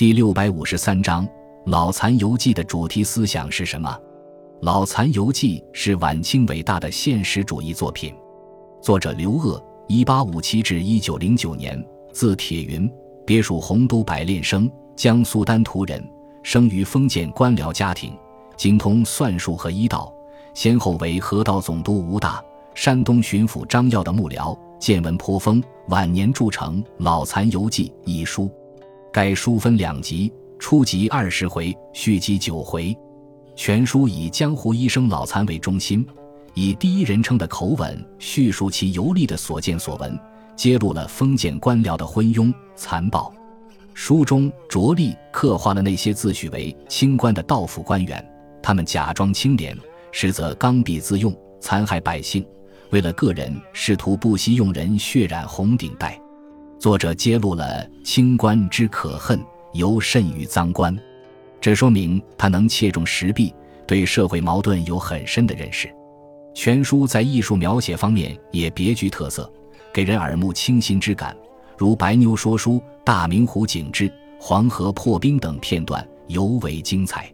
第六百五十三章《老残游记》的主题思想是什么？《老残游记》是晚清伟大的现实主义作品，作者刘鹗（一八五七至一九零九年），字铁云，别属洪都百炼生，江苏丹徒人，生于封建官僚家庭，精通算术和医道，先后为河道总督吴大、山东巡抚张耀的幕僚，见闻颇丰。晚年著成《老残游记》一书。该书分两集，初集二十回，续集九回。全书以江湖医生老残为中心，以第一人称的口吻叙述其游历的所见所闻，揭露了封建官僚的昏庸残暴。书中着力刻画了那些自诩为清官的道府官员，他们假装清廉，实则刚愎自用，残害百姓。为了个人，试图不惜用人血染红顶戴。作者揭露了清官之可恨，尤甚于赃官，这说明他能切中时弊，对社会矛盾有很深的认识。全书在艺术描写方面也别具特色，给人耳目清新之感，如白妞说书、大明湖景致、黄河破冰等片段尤为精彩。